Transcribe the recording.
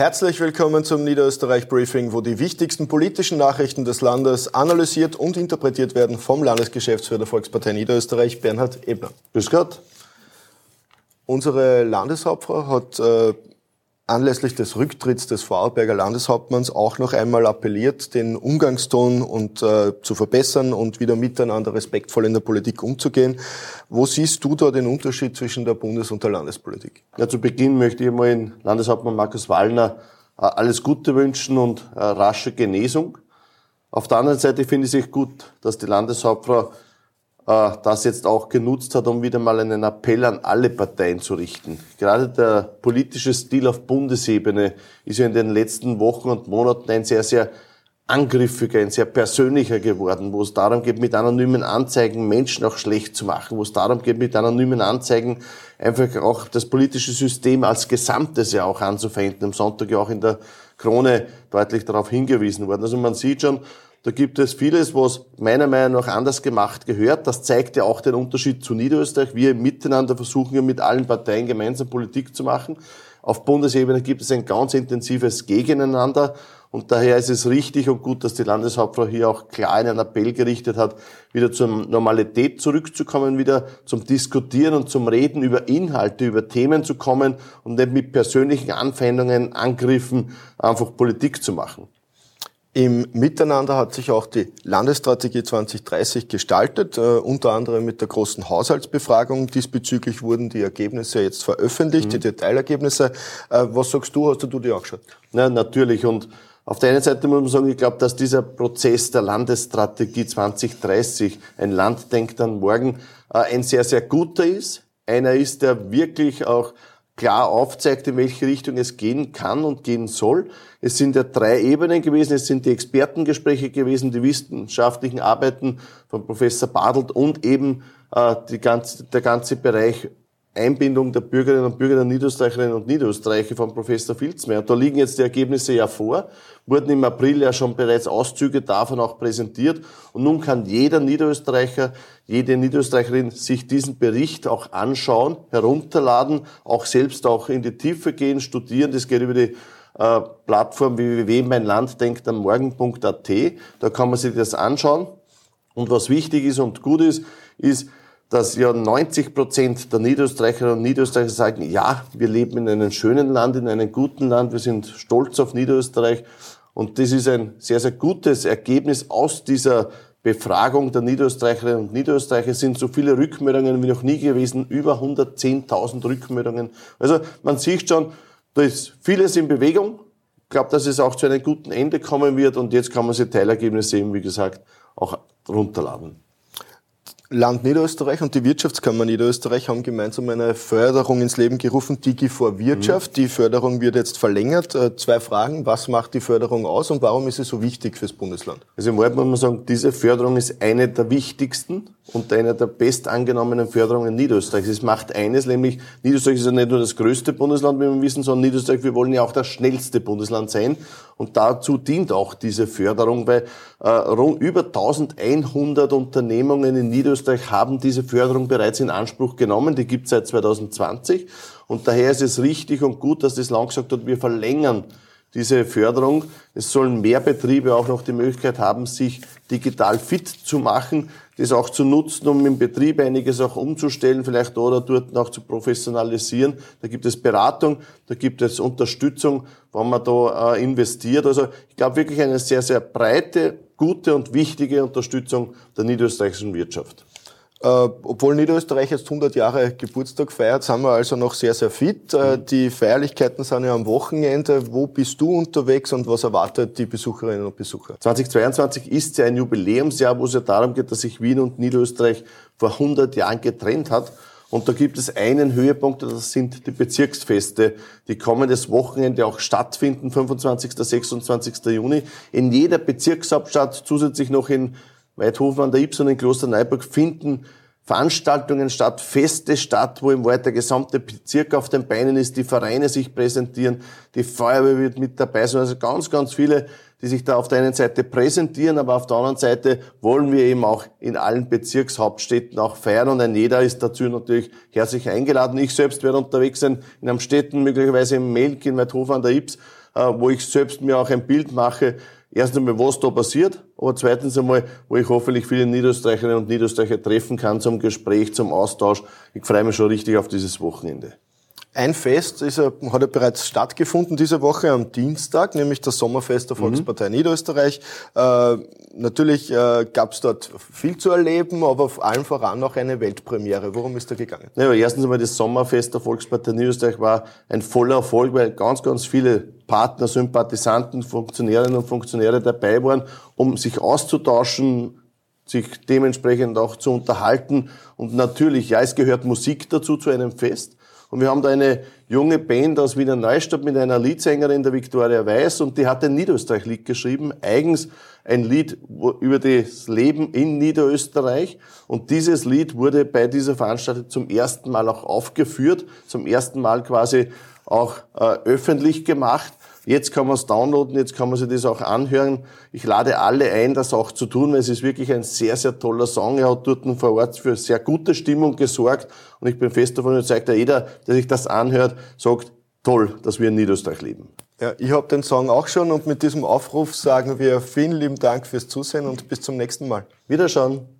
Herzlich willkommen zum Niederösterreich Briefing, wo die wichtigsten politischen Nachrichten des Landes analysiert und interpretiert werden vom Landesgeschäftsführer der Volkspartei Niederösterreich, Bernhard Ebner. Grüß Gott. Unsere Landeshauptfrau hat äh, anlässlich des Rücktritts des Vorarlberger Landeshauptmanns auch noch einmal appelliert, den Umgangston und, äh, zu verbessern und wieder miteinander respektvoll in der Politik umzugehen. Wo siehst du da den Unterschied zwischen der Bundes- und der Landespolitik? Ja, zu Beginn möchte ich mal in Landeshauptmann Markus Wallner äh, alles Gute wünschen und äh, rasche Genesung. Auf der anderen Seite finde ich es gut, dass die Landeshauptfrau äh, das jetzt auch genutzt hat, um wieder mal einen Appell an alle Parteien zu richten. Gerade der politische Stil auf Bundesebene ist ja in den letzten Wochen und Monaten ein sehr, sehr angriffiger, ein sehr persönlicher geworden, wo es darum geht, mit anonymen Anzeigen Menschen auch schlecht zu machen, wo es darum geht, mit anonymen Anzeigen einfach auch das politische System als Gesamtes ja auch anzufeinden. Am Sonntag ja auch in der Krone deutlich darauf hingewiesen worden. Also man sieht schon, da gibt es vieles, was meiner Meinung nach anders gemacht gehört. Das zeigt ja auch den Unterschied zu Niederösterreich. Wir miteinander versuchen ja mit allen Parteien gemeinsam Politik zu machen. Auf Bundesebene gibt es ein ganz intensives Gegeneinander. Und daher ist es richtig und gut, dass die Landeshauptfrau hier auch klar einen Appell gerichtet hat, wieder zur Normalität zurückzukommen, wieder zum Diskutieren und zum Reden über Inhalte, über Themen zu kommen und nicht mit persönlichen Anfeindungen, Angriffen einfach Politik zu machen. Im Miteinander hat sich auch die Landesstrategie 2030 gestaltet, äh, unter anderem mit der großen Haushaltsbefragung. Diesbezüglich wurden die Ergebnisse jetzt veröffentlicht, mhm. die Detailergebnisse. Äh, was sagst du, hast du die angeschaut? Na, natürlich. Und auf der einen Seite muss man sagen, ich glaube, dass dieser Prozess der Landesstrategie 2030, ein Land denkt an morgen, äh, ein sehr, sehr guter ist. Einer ist, der wirklich auch klar aufzeigt, in welche Richtung es gehen kann und gehen soll. Es sind ja drei Ebenen gewesen. Es sind die Expertengespräche gewesen, die wissenschaftlichen Arbeiten von Professor Badelt und eben äh, die ganze, der ganze Bereich Einbindung der Bürgerinnen und Bürger der Niederösterreicherinnen und Niederösterreicher von Professor Filzmeier. Da liegen jetzt die Ergebnisse ja vor, wurden im April ja schon bereits Auszüge davon auch präsentiert. Und nun kann jeder Niederösterreicher, jede Niederösterreicherin sich diesen Bericht auch anschauen, herunterladen, auch selbst auch in die Tiefe gehen, studieren. Das geht über die äh, Plattform www.meinlanddenkt am morgen.at. Da kann man sich das anschauen. Und was wichtig ist und gut ist, ist, dass ja 90 Prozent der Niederösterreicherinnen und Niederösterreicher sagen, ja, wir leben in einem schönen Land, in einem guten Land, wir sind stolz auf Niederösterreich. Und das ist ein sehr, sehr gutes Ergebnis aus dieser Befragung der Niederösterreicherinnen und Niederösterreicher. Es sind so viele Rückmeldungen wie noch nie gewesen, über 110.000 Rückmeldungen. Also man sieht schon, da ist vieles in Bewegung. Ich glaube, dass es auch zu einem guten Ende kommen wird und jetzt kann man sich Teilergebnisse eben, wie gesagt, auch runterladen. Land Niederösterreich und die Wirtschaftskammer Niederösterreich haben gemeinsam eine Förderung ins Leben gerufen, Digi vor Wirtschaft. Mhm. Die Förderung wird jetzt verlängert. Äh, zwei Fragen. Was macht die Förderung aus und warum ist sie so wichtig fürs Bundesland? Also im Wort muss man sagen, diese Förderung ist eine der wichtigsten und eine der bestangenommenen Förderungen Niederösterreichs. Es macht eines, nämlich Niederösterreich ist ja nicht nur das größte Bundesland, wie wir wissen, sondern Niederösterreich, wir wollen ja auch das schnellste Bundesland sein. Und dazu dient auch diese Förderung, weil äh, über 1100 Unternehmungen in Niederösterreich haben diese Förderung bereits in Anspruch genommen. Die gibt es seit 2020. Und daher ist es richtig und gut, dass das Land gesagt hat, wir verlängern diese Förderung. Es sollen mehr Betriebe auch noch die Möglichkeit haben, sich digital fit zu machen, das auch zu nutzen, um im Betrieb einiges auch umzustellen, vielleicht da oder dort auch zu professionalisieren. Da gibt es Beratung, da gibt es Unterstützung, wann man da äh, investiert. Also ich glaube wirklich eine sehr, sehr breite, gute und wichtige Unterstützung der niederösterreichischen Wirtschaft. Äh, obwohl Niederösterreich jetzt 100 Jahre Geburtstag feiert, sind wir also noch sehr, sehr fit. Äh, mhm. Die Feierlichkeiten sind ja am Wochenende. Wo bist du unterwegs und was erwartet die Besucherinnen und Besucher? 2022 ist ja ein Jubiläumsjahr, wo es ja darum geht, dass sich Wien und Niederösterreich vor 100 Jahren getrennt hat. Und da gibt es einen Höhepunkt, das sind die Bezirksfeste, die kommendes Wochenende auch stattfinden, 25. 26. Juni. In jeder Bezirkshauptstadt, zusätzlich noch in Weidhofen an der Ypsen und in Klosterneuburg finden Veranstaltungen statt, Feste statt, wo im Wald der gesamte Bezirk auf den Beinen ist, die Vereine sich präsentieren, die Feuerwehr wird mit dabei sein, also ganz, ganz viele, die sich da auf der einen Seite präsentieren, aber auf der anderen Seite wollen wir eben auch in allen Bezirkshauptstädten auch feiern und ein jeder ist dazu natürlich herzlich eingeladen. Ich selbst werde unterwegs sein in Amstetten, möglicherweise im Melk, in Weidhofen an der Ips, äh, wo ich selbst mir auch ein Bild mache, erstens einmal, was da passiert, aber zweitens einmal, wo ich hoffentlich viele Niederösterreicherinnen und Niederösterreicher treffen kann zum Gespräch, zum Austausch. Ich freue mich schon richtig auf dieses Wochenende. Ein Fest ist, hat ja bereits stattgefunden diese Woche am Dienstag, nämlich das Sommerfest der mhm. Volkspartei mhm. Niederösterreich. Äh, natürlich äh, gab es dort viel zu erleben, aber vor allem voran auch eine Weltpremiere. Worum ist da gegangen? Ja, erstens einmal das Sommerfest der Volkspartei Niederösterreich war ein voller Erfolg, weil ganz, ganz viele Partner, Sympathisanten, Funktionärinnen und Funktionäre dabei waren, um sich auszutauschen, sich dementsprechend auch zu unterhalten. Und natürlich, ja, es gehört Musik dazu zu einem Fest. Und wir haben da eine junge Band aus Wiener Neustadt mit einer Leadsängerin, der Viktoria Weiß, und die hat ein Niederösterreich-Lied geschrieben, eigens ein Lied über das Leben in Niederösterreich. Und dieses Lied wurde bei dieser Veranstaltung zum ersten Mal auch aufgeführt, zum ersten Mal quasi auch äh, öffentlich gemacht. Jetzt kann man es downloaden, jetzt kann man sich das auch anhören. Ich lade alle ein, das auch zu tun, weil es ist wirklich ein sehr, sehr toller Song. Er hat dort vor Ort für sehr gute Stimmung gesorgt und ich bin fest davon überzeugt, dass jeder, der sich das anhört, sagt, toll, dass wir in Niederösterreich leben. Ja, ich habe den Song auch schon und mit diesem Aufruf sagen wir vielen lieben Dank fürs Zusehen und bis zum nächsten Mal. Wiederschauen.